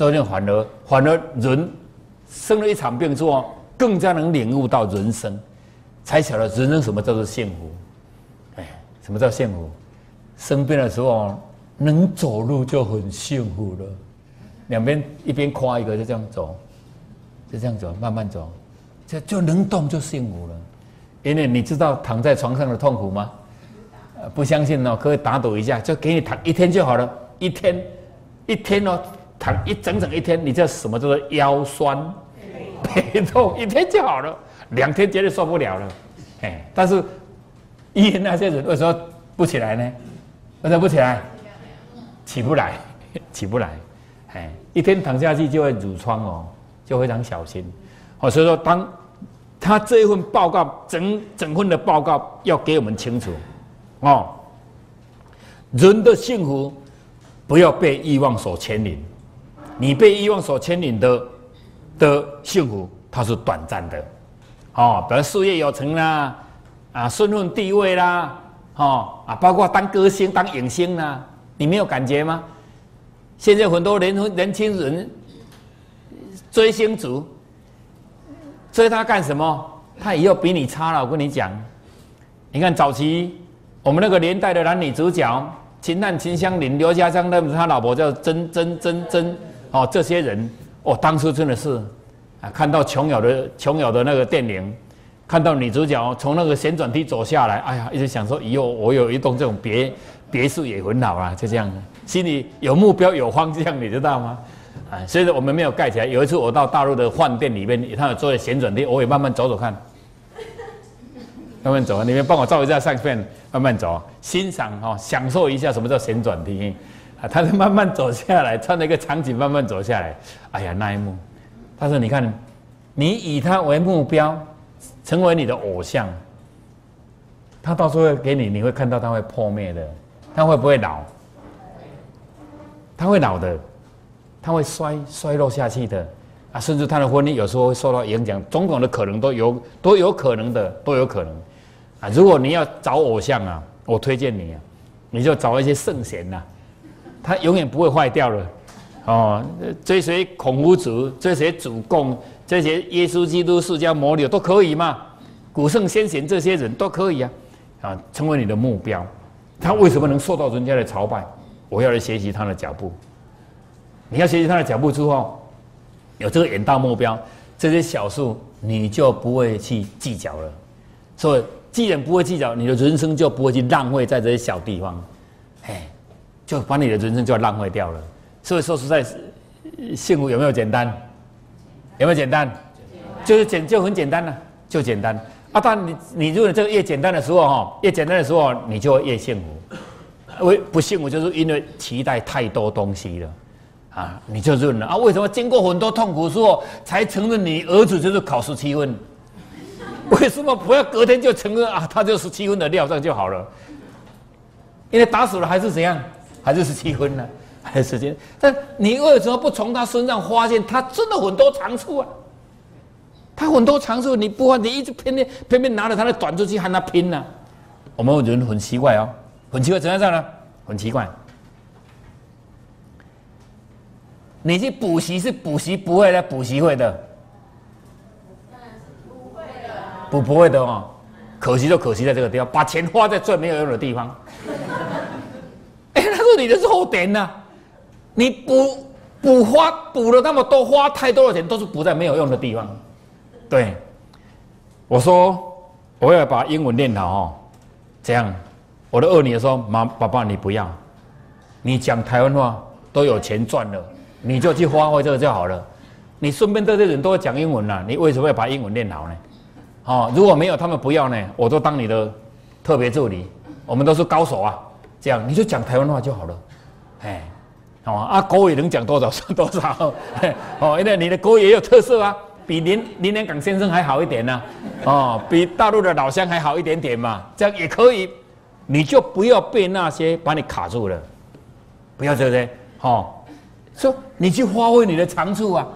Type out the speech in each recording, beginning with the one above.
所以反而反而人生了一场病之后，更加能领悟到人生，才晓得人生什么叫做幸福。哎，什么叫幸福？生病的时候能走路就很幸福了。两边一边夸一个，就这样走，就这样走，慢慢走，就就能动就幸福了。因为你知道躺在床上的痛苦吗？不相信哦，可以打赌一下，就给你躺一天就好了。一天，一天哦，躺一整整一天，你知道什么叫做腰酸背 痛？一天就好了，两天绝对受不了了。哎，但是医院那些人为什么不起来呢？为什么不起来？起不来，起不来。哎，一天躺下去就会褥疮哦，就非常小心。哦，所以说，当他这一份报告，整整份的报告要给我们清楚。哦，人的幸福不要被欲望所牵引。你被欲望所牵引的的幸福，它是短暂的。哦，比如事业有成啦，啊，身份地位啦，哦啊，包括当歌星、当影星啦，你没有感觉吗？现在很多年年轻人追星族，追他干什么？他以后比你差了。我跟你讲，你看早期。我们那个年代的男女主角，秦汉、秦香莲、刘家昌，那他老婆叫曾曾曾曾，哦，这些人，哦，当初真的是，啊，看到琼瑶的琼瑶的那个电影，看到女主角从那个旋转梯走下来，哎呀，一直想说以后我有一栋这种别别墅也很好啊，就这样，心里有目标有方向，你知道吗？啊，所以说我们没有盖起来。有一次我到大陆的饭店里面，他有坐在旋转梯，我也慢慢走走看。慢慢走啊！你们帮我照一下相片，慢慢走，欣赏哈，享受一下什么叫旋转梯啊！他是慢慢走下来，穿了一个场景，慢慢走下来。哎呀，那一幕，他说：“你看，你以他为目标，成为你的偶像，他到时候给你，你会看到他会破灭的，他会不会老？他会老的，他会衰衰落下去的啊！甚至他的婚姻有时候会受到影响，种种的可能都有，都有可能的，都有可能。”啊，如果你要找偶像啊，我推荐你啊，你就找一些圣贤呐，他永远不会坏掉了。哦，追随孔夫子，追随主公，这些耶稣基督、释迦牟尼都可以嘛。古圣先贤这些人都可以啊，啊，成为你的目标。他为什么能受到人家的朝拜？我要来学习他的脚步。你要学习他的脚步之后，有这个远大目标，这些小数你就不会去计较了。所以。既然不会计较，你的人生就不会去浪费在这些小地方，哎，就把你的人生就浪费掉了。所以说实在，幸福有没有简单？有没有简单？就是简就很简单了，就简单。啊，但你你如果这个越简单的时候哈，越简单的时候你就越幸福。为不幸福就是因为期待太多东西了，啊，你就认了啊。为什么经过很多痛苦之后才承认你儿子就是考十七分？为什么不要隔天就承认啊？他就是七分的料，这样就好了。因为打死了还是怎样，还是十七分呢？还是时间？但你为什么不从他身上发现他真的很多长处啊？他很多长处你不发，你一直偏偏偏偏拿着他的短处去和他拼呢？我们人很奇怪哦，很奇怪怎样这样呢？很奇怪。你去补习是补习不会的，补习会的。不不会的哦，可惜就可惜在这个地方，把钱花在最没有用的地方。哎，那是你的弱点呐！你补补花补了那么多，花太多的钱都是补在没有用的地方。对，我说我要把英文练好哦，这样我的二女儿说：“妈，爸爸你不要，你讲台湾话都有钱赚了，你就去发挥这个就好了。你身边这些人都会讲英文了，你为什么要把英文练好呢？”哦，如果没有他们不要呢，我都当你的特别助理。我们都是高手啊，这样你就讲台湾话就好了。哎，哦啊，国语能讲多少算 多少。哦，因为你的国语也有特色啊，比林林连港先生还好一点呢。哦，比大陆的老乡还好一点点嘛，这样也可以。你就不要被那些把你卡住了，不要对不对？哦，说你去发挥你的长处啊，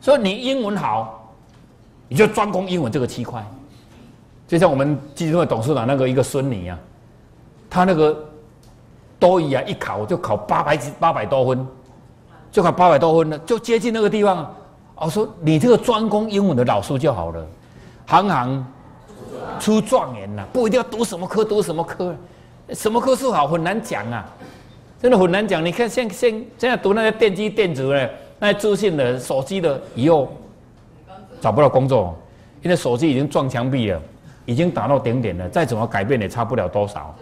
说你英文好。你就专攻英文这个区块，就像我们基金会董事长那个一个孙女啊，他那个多语啊一考就考八百几八百多分，就考八百多分了，就接近那个地方。我说你这个专攻英文的老师就好了，行行出状元呐，不一定要读什么科，读什么科，什么科是好很难讲啊，真的很难讲。你看现现现在读那些电机电子的，那些资讯的、手机的，以后找不到工作，因为手机已经撞墙壁了，已经达到顶点了，再怎么改变也差不了多少，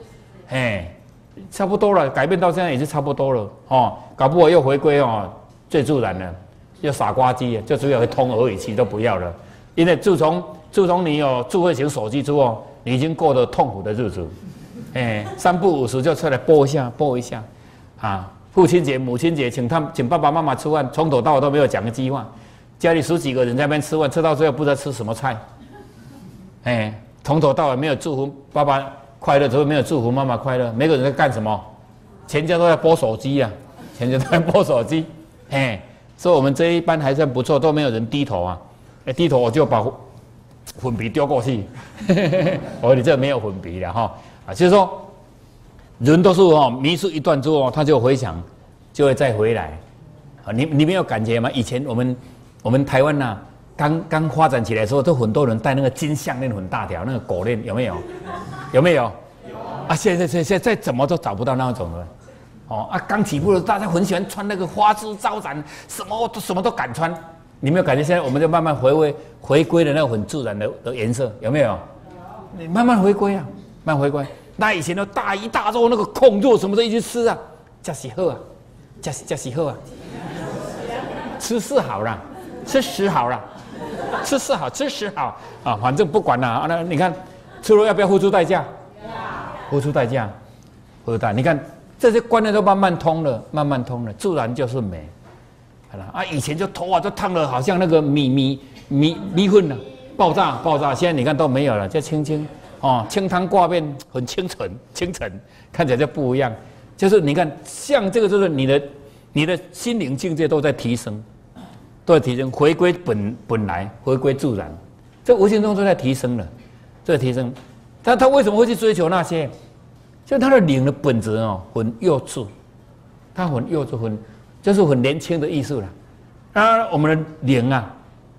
哎。差不多了，改变到现在也是差不多了哦。搞不好又回归哦，最自然的，又傻瓜机，就只有通耳语器都不要了。因为自从自从你有智慧型手机之后，你已经过得痛苦的日子。哎，三不五时就出来播一下，播一下。啊，父亲节、母亲节，请他请爸爸妈妈吃饭，从头到尾都没有讲个计划。家里十几个人在那边吃饭，吃到最后不知道吃什么菜。哎，从头到尾没有祝福爸爸。快乐只会没有祝福妈妈快乐，每个人在干什么？全家都在播手机呀，全家都在播手机。嘿，所以我们这一班还算不错，都没有人低头啊。哎，低头我就把粉笔丢过去。我 说你这没有粉笔了哈啊，就是说人都是哈迷失一段之后，他就回想，就会再回来。啊，你你没有感觉吗？以前我们我们台湾呐。刚刚发展起来的时候，都很多人戴那个金项链，很大条，那个狗链有没有？有没有？有啊！现在现现在怎么都找不到那种了。哦啊！刚起步的时候，大家很喜欢穿那个花枝招展，什么都什么都敢穿。你没有感觉？现在我们就慢慢回归回归了那个很自然的的颜色，有没有？你慢慢回归啊，慢回归。那以前的大鱼大肉，那个控肉什么都一直吃啊，加喜喝啊，加加喜喝啊，吃是好了，吃屎好了。吃是好，吃是好啊！反正不管了啊。那你看，吃肉要不要付出代价？要付出代价，付出代。你看这些观念都慢慢通了，慢慢通了，自然就是美。好了啊，以前就头发都烫的好像那个米米米米粉了，爆炸爆炸。现在你看都没有了，就清清哦，清汤挂面，很清纯清纯，看起来就不一样。就是你看，像这个就是你的你的心灵境界都在提升。都在提升，回归本本来，回归自然，这无形中都在提升了，在提升。但他为什么会去追求那些？就他的灵的本质哦，很幼稚，他很幼稚，很就是很年轻的艺术了。啊，我们的灵啊，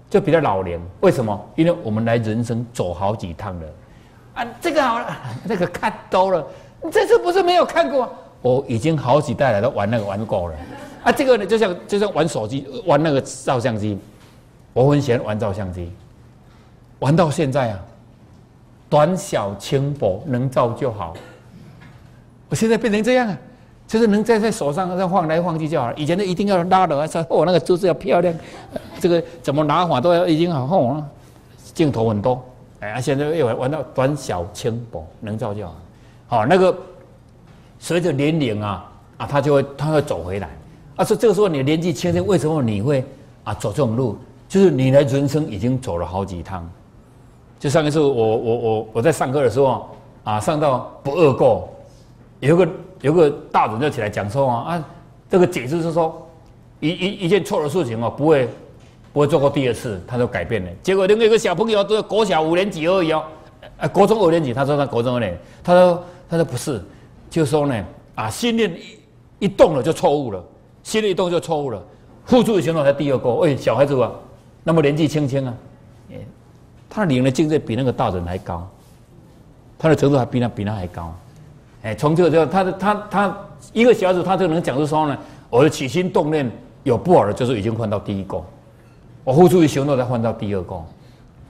就比较老灵。为什么？因为我们来人生走好几趟了。啊，这个好了，那个看多了，你这次不是没有看过？我已经好几代了，都玩那个玩够了。啊，这个呢，就像就像玩手机，玩那个照相机，我很喜欢玩照相机，玩到现在啊，短小轻薄，能照就好。我现在变成这样啊，就是能在在手上这晃来晃去就好了。以前的一定要拉的，还是哦那个姿势要漂亮，这个怎么拿法都要已经好好了，镜头很多，哎，现在又玩到短小轻薄，能照就好。好，那个随着年龄啊啊，他就会他会走回来。啊，说这个时候你年纪轻轻，为什么你会啊走这种路？就是你的人生已经走了好几趟。就上一次我我我我在上课的时候啊，上到不二过，有个有个大人就起来讲说啊啊，这个解释是说一一一件错的事情哦，不会不会做过第二次，他就改变了。结果另外一个小朋友都国小五年级而已哦，啊国中五年级，他说他国中呢，他说他说不是，就说呢啊，心念一一动了就错误了。心里一动就错误了，付出的行动才第二个。喂，小孩子啊，那么年纪轻轻啊，他领的境界比那个大人还高，他的程度还比那比那还高。哎，从这个就他的他他一个小孩子，他就能讲出说呢，我的起心动念有不好的，就是已经换到第一个，我付出的行动才换到第二个。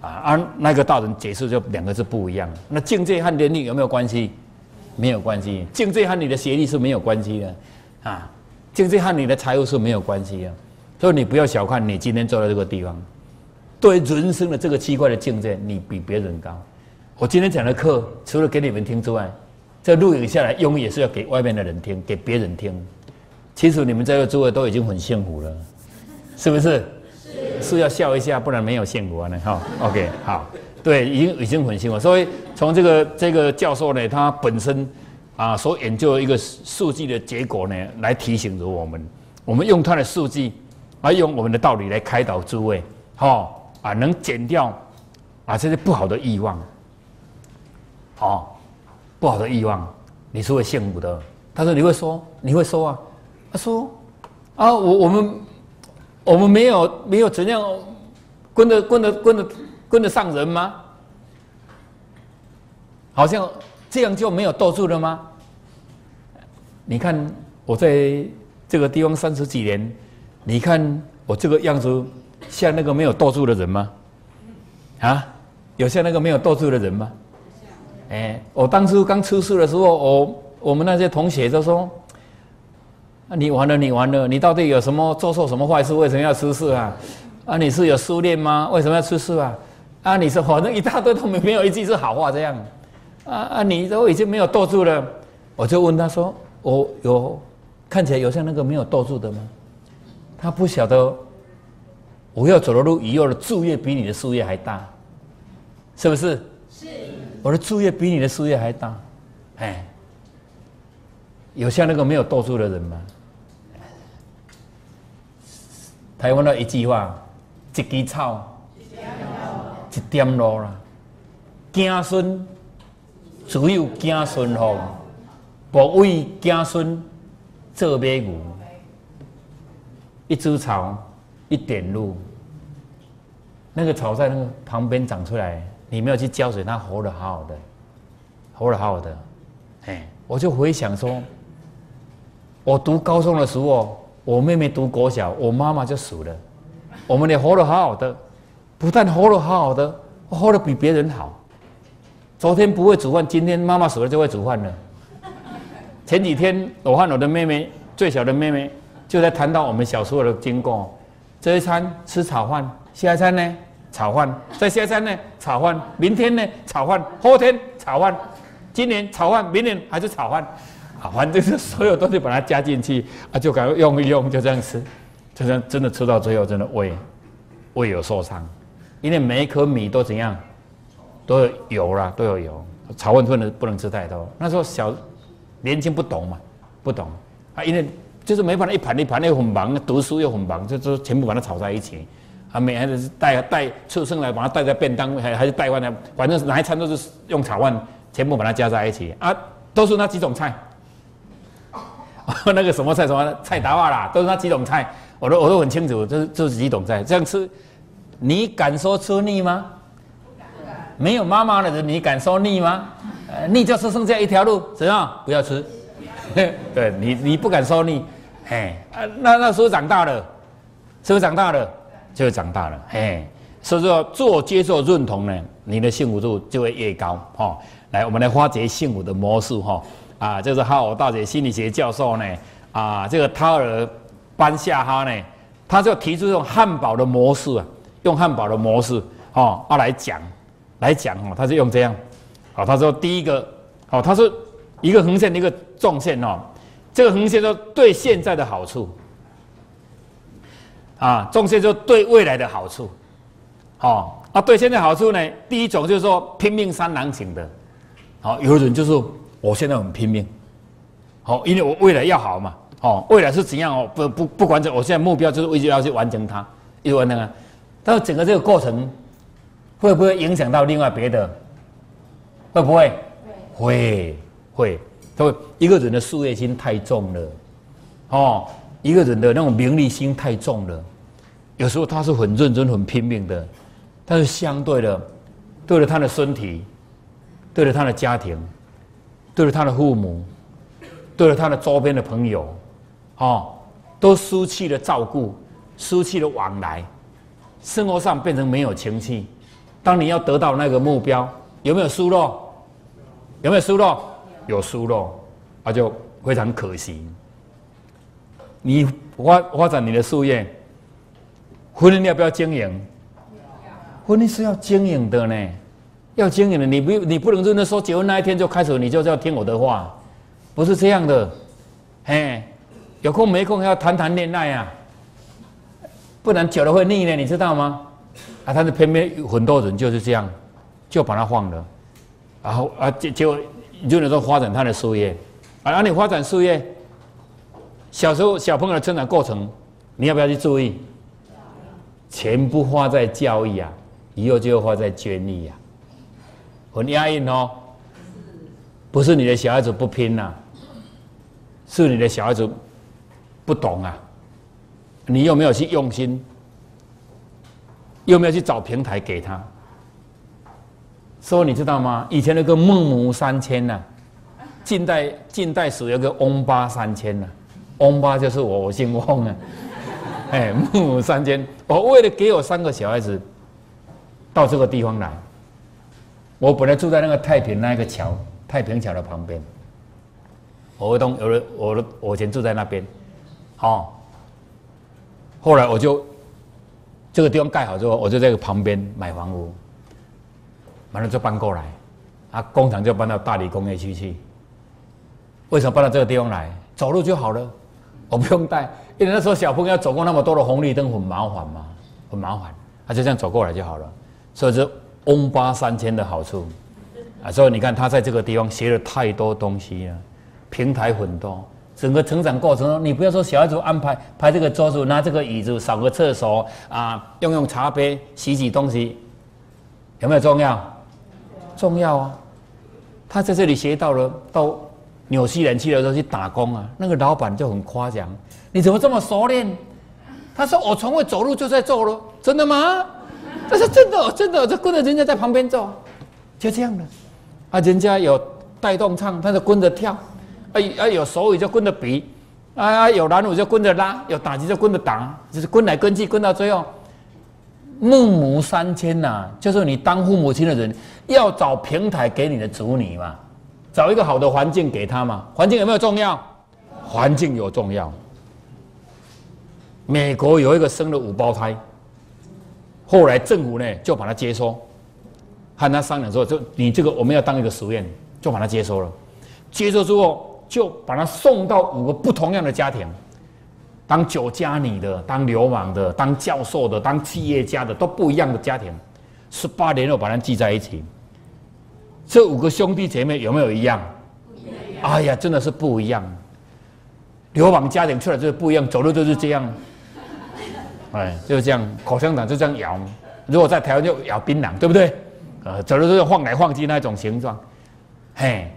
啊，而那个大人解释就两个字不一样。那境界和年龄有没有关系？没有关系，境界和你的学历是没有关系的，啊。境界和你的财务是没有关系啊，所以你不要小看你今天坐在这个地方，对人生的这个奇怪的境界，你比别人高。我今天讲的课，除了给你们听之外，这录影下来用也是要给外面的人听，给别人听。其实你们在这诸位都已经很幸福了，是不是？是。要笑一下，不然没有幸福啊！哈，OK，好，对，已经已经很幸福。所以从这个这个教授呢，他本身。啊，所研究一个数据的结果呢，来提醒着我们，我们用他的数据，来，用我们的道理来开导诸位，好啊，能减掉啊这些不好的欲望，好，不好的欲望，你是会幸福的。他说你会说，你会说啊，他说啊，我我们我们没有没有怎样跟得跟得跟得跟得上人吗？好像这样就没有斗住了吗？你看我在这个地方三十几年，你看我这个样子像那个没有斗住的人吗？啊，有像那个没有斗住的人吗？哎，我当初刚出世的时候，我我们那些同学都说：“啊，你完了，你完了，你到底有什么做错什么坏事？为什么要出事啊？啊，你是有失恋吗？为什么要出事啊？啊，你是反正一大堆都没没有一句是好话这样。”啊啊！你都已经没有斗住了，我就问他说：“我有看起来有像那个没有斗住的吗？”他不晓得我要走的路以后的树叶比你的树叶还大，是不是？是。我的树叶比你的树叶还大，哎，有像那个没有斗住的人吗？台湾的一句话：“一枝草，一点路啦，子孙。”只有子孙福，不为子孙做马牛。一株草，一点露。那个草在那个旁边长出来，你没有去浇水，它活得好好的，活得好好的。哎，我就回想说，我读高中的时候，我妹妹读国小，我妈妈就死了。我们也活得好好的，不但活得好好的，活得比别人好。昨天不会煮饭，今天妈妈死了就会煮饭了。前几天我和我的妹妹，最小的妹妹，就在谈到我们小时候的经过。这一餐吃炒饭，下一餐呢？炒饭，再下一餐呢？炒饭，明天呢？炒饭，后天？炒饭，今年炒饭，明年还是炒饭。啊，反正是所有东西把它加进去，啊，就赶快用一用，就这样吃，就这样真的吃到最后，真的胃胃有受伤，因为每一颗米都怎样。都有油啦，都有油。炒饭不能不能吃太多。那时候小年轻不懂嘛，不懂啊，因为就是没办法，一盘一盘又很忙，读书又很忙，就就全部把它炒在一起。啊，每还是带带出生来，把它带在便当，还还是带饭的，反正哪一餐都是用炒饭，全部把它加在一起啊，都是那几种菜。那个什么菜什么菜达话啦，都是那几种菜，我都我都很清楚，这是这是几种菜，这样吃，你敢说吃腻吗？没有妈妈的人，你敢说腻吗？呃，腻就是剩下一条路，怎样？不要吃。对你，你不敢说腻，嘿，啊，那那时候长大了，是不是长大了？就会长大了，嘿。所以说，做接受认同呢，你的幸福度就会越高。哈，来，我们来发掘幸福的模式。哈，啊，这是哈佛大学心理学教授呢，啊，这个塔尔班夏哈呢，他就提出用汉堡的模式啊，用汉堡的模式，哦，啊来讲。来讲哦，他是用这样，好，他说第一个，好，他说一个横线，一个纵线哦，这个横线说对现在的好处，啊，纵线说对未来的好处，好，啊，对现在好处呢，第一种就是说拼命三郎型的，好，有人就是我现在很拼命，好，因为我未来要好嘛，哦，未来是怎样哦，不不不管怎，我现在目标就是一直要去完成它，一直完成啊，但是整个这个过程。会不会影响到另外别的？会不会？会会会。一个人的事业心太重了，哦，一个人的那种名利心太重了。有时候他是很认真、很拼命的，但是相对的，对着他的身体，对着他的家庭，对着他的父母，对着他的周边的朋友，哦，都失去了照顾，失去了往来，生活上变成没有情趣。当你要得到那个目标，有没有输落？有没有输落？有输落，那就非常可惜。你发发展你的事业，婚姻要不要经营？婚姻是要经营的呢，要经营的。你不你不能真的说结婚那一天就开始，你就要听我的话，不是这样的。嘿，有空没空要谈谈恋爱啊，不然久了会腻呢，你知道吗？啊！但是偏偏有很多人就是这样，就把它放了，然后啊，就就就能说发展他的事业，啊，让你发展事业，小时候小朋友的成长过程，你要不要去注意？全部花在教育啊，以后就要花在捐力啊，很压抑哦。不是你的小孩子不拼呐，是你的小孩子不懂啊，你有没有去用心？有没有去找平台给他？说你知道吗？以前那个孟母三迁呐，近代近代史有个翁八三迁呐，翁八就是我，我姓翁啊。哎，孟母三迁，我为了给我三个小孩子到这个地方来，我本来住在那个太平那个桥，太平桥的旁边。我东有的，我的我以前住在那边，好，后来我就这个地方盖好之后，我就在旁边买房屋，完了就搬过来，啊，工厂就搬到大理工业区去。为什么搬到这个地方来？走路就好了，我不用带，因为那时候小朋友要走过那么多的红绿灯很麻烦嘛，很麻烦，他就这样走过来就好了。所以是翁八三千的好处啊，所以你看他在这个地方学了太多东西了。平台很多，整个成长过程中，你不要说小孩子安排排这个桌子，拿这个椅子，扫个厕所啊，用用茶杯，洗洗东西，有没有重要？重要啊！他在这里学到了，到纽西兰去的时候去打工啊，那个老板就很夸奖，你怎么这么熟练？他说我从未走路就在做了，真的吗？他说真的，真的，就跟着人家在旁边做，就这样的。啊，人家有带动唱，他就跟着跳。啊啊！有手语就跟着比，啊有拦舞就跟着拉，有打击就跟着打，就是跟来跟去，跟到最后，孟母三迁呐，就是你当父母亲的人要找平台给你的子女嘛，找一个好的环境给他嘛。环境有没有重要？环境有重要。美国有一个生了五胞胎，后来政府呢就把他接收，和他商量说，就你这个我们要当一个实验，就把他接收了，接收之后。就把他送到五个不同样的家庭，当酒家女的，当流氓的，当教授的，当企业家的，都不一样的家庭。十八年后把他聚在一起，这五个兄弟姐妹有没有一样？哎呀，真的是不一样。流氓家庭出来就是不一样，走路就是这样。哎，就是这样，口香糖就这样咬。如果在台湾就咬槟榔，对不对？呃，走路就是晃来晃去那种形状，嘿。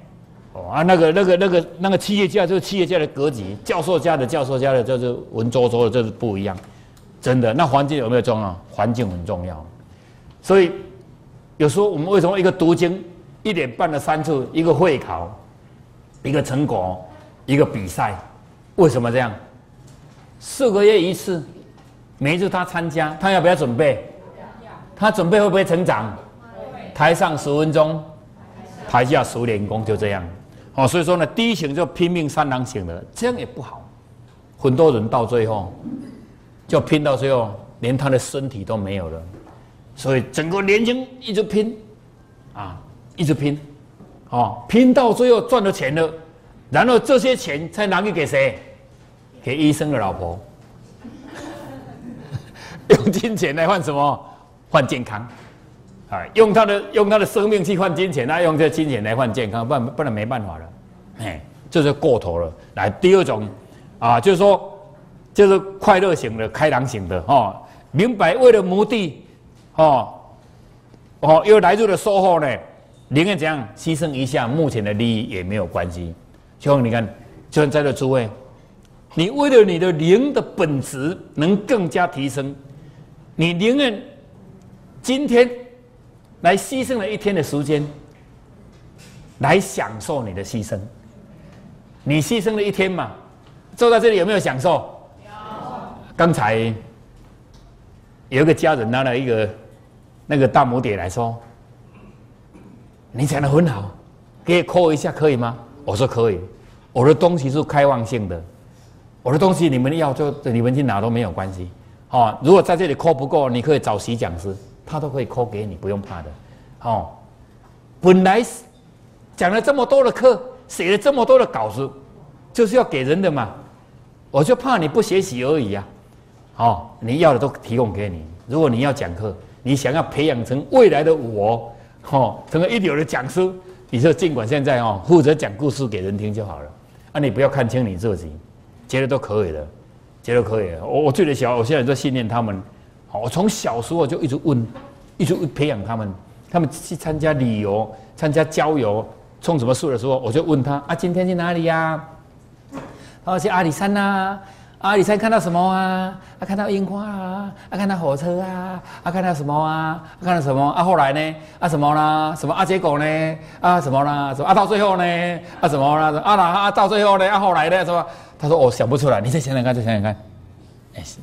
啊，那个、那个、那个、那个企业家就是企业家的格局，教授家的教授家的就是文绉绉的，就是不一样。真的，那环境有没有重要？环境很重要。所以有时候我们为什么一个读经一点办了三次，一个会考，一个成果，一个比赛，为什么这样？四个月一次，每一次他参加，他要不要准备？他准备会不会成长？台上十分钟，台下十年功，就这样。哦，所以说呢，第一型就拼命三郎型的，这样也不好。很多人到最后就拼到最后，连他的身体都没有了。所以整个年轻一直拼，啊，一直拼，哦，拼到最后赚了钱了，然后这些钱才拿去给谁？给医生的老婆。用金钱来换什么？换健康。啊，用他的用他的生命去换金钱，那用这金钱来换健康，不然不然没办法了，哎，这就过头了。来，第二种，啊，就是说，就是快乐型的、开朗型的，哦，明白为了目的，哦，哦，又来入了收获呢，宁愿怎样牺牲一下目前的利益也没有关系。就你看，就像在座诸位，你为了你的灵的本质能更加提升，你宁愿今天。来牺牲了一天的时间，来享受你的牺牲。你牺牲了一天嘛，坐在这里有没有享受？有。刚才有一个家人拿了一个那个大拇点来说：“你讲的很好，给扣一下可以吗？”我说可以。我的东西是开放性的，我的东西你们要就你们去拿都没有关系。哦，如果在这里扣不够，你可以找徐讲师。他都可以扣给你，不用怕的。哦，本来讲了这么多的课，写了这么多的稿子，就是要给人的嘛。我就怕你不学习而已呀。哦，你要的都提供给你。如果你要讲课，你想要培养成未来的我，哦，成为一流的讲师，你就尽管现在哦，负责讲故事给人听就好了。啊，你不要看轻你自己，觉得都可以的，觉得可以。我我最小，我现在在训练他们。我从小时候就一直问，一直培养他们。他们去参加旅游、参加郊游、冲什么树的时候，我就问他：啊，今天去哪里呀？他说去阿里山呐。啊，你猜看到什么啊？啊，看到樱花啊，啊，看到火车啊，啊，看到什么啊？看到什么？啊，后来呢？啊，什么啦？什么啊？结果呢？啊，什么啦？什么啊？到最后呢？啊，什么啦？啊，哪啊？到最后呢？啊，后来呢？什么？他说我想不出来，你再想想看，再想想看。哎是。